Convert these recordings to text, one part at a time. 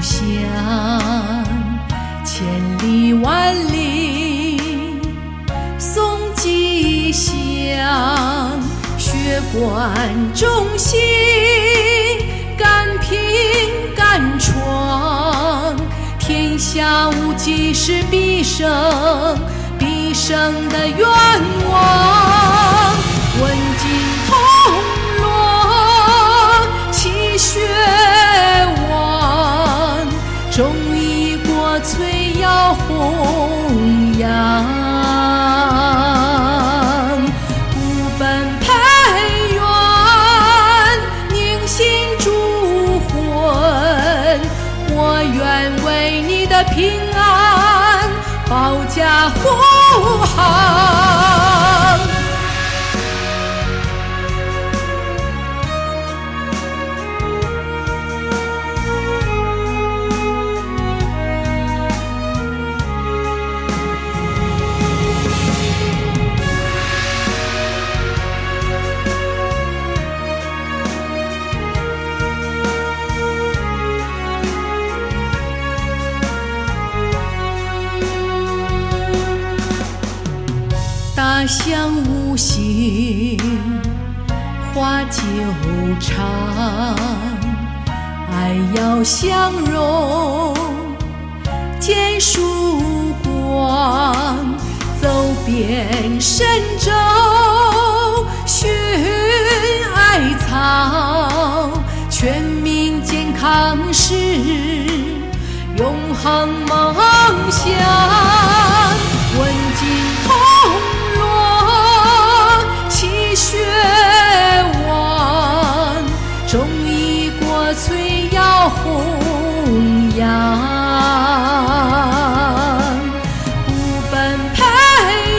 乡，千里万里送吉祥，血管中心，敢拼敢闯，天下无极是必胜，必胜的愿望。问尽一国粹要弘扬。不奔培元，凝心铸魂，我愿为你的平安保驾护航。花香无形，花久长，爱要相融，见曙光，走遍神州，寻艾草，全民健康是永恒梦想。扬。不奔培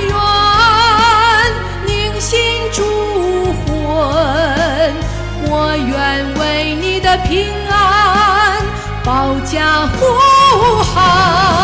元，凝心铸魂，我愿为你的平安保驾护航。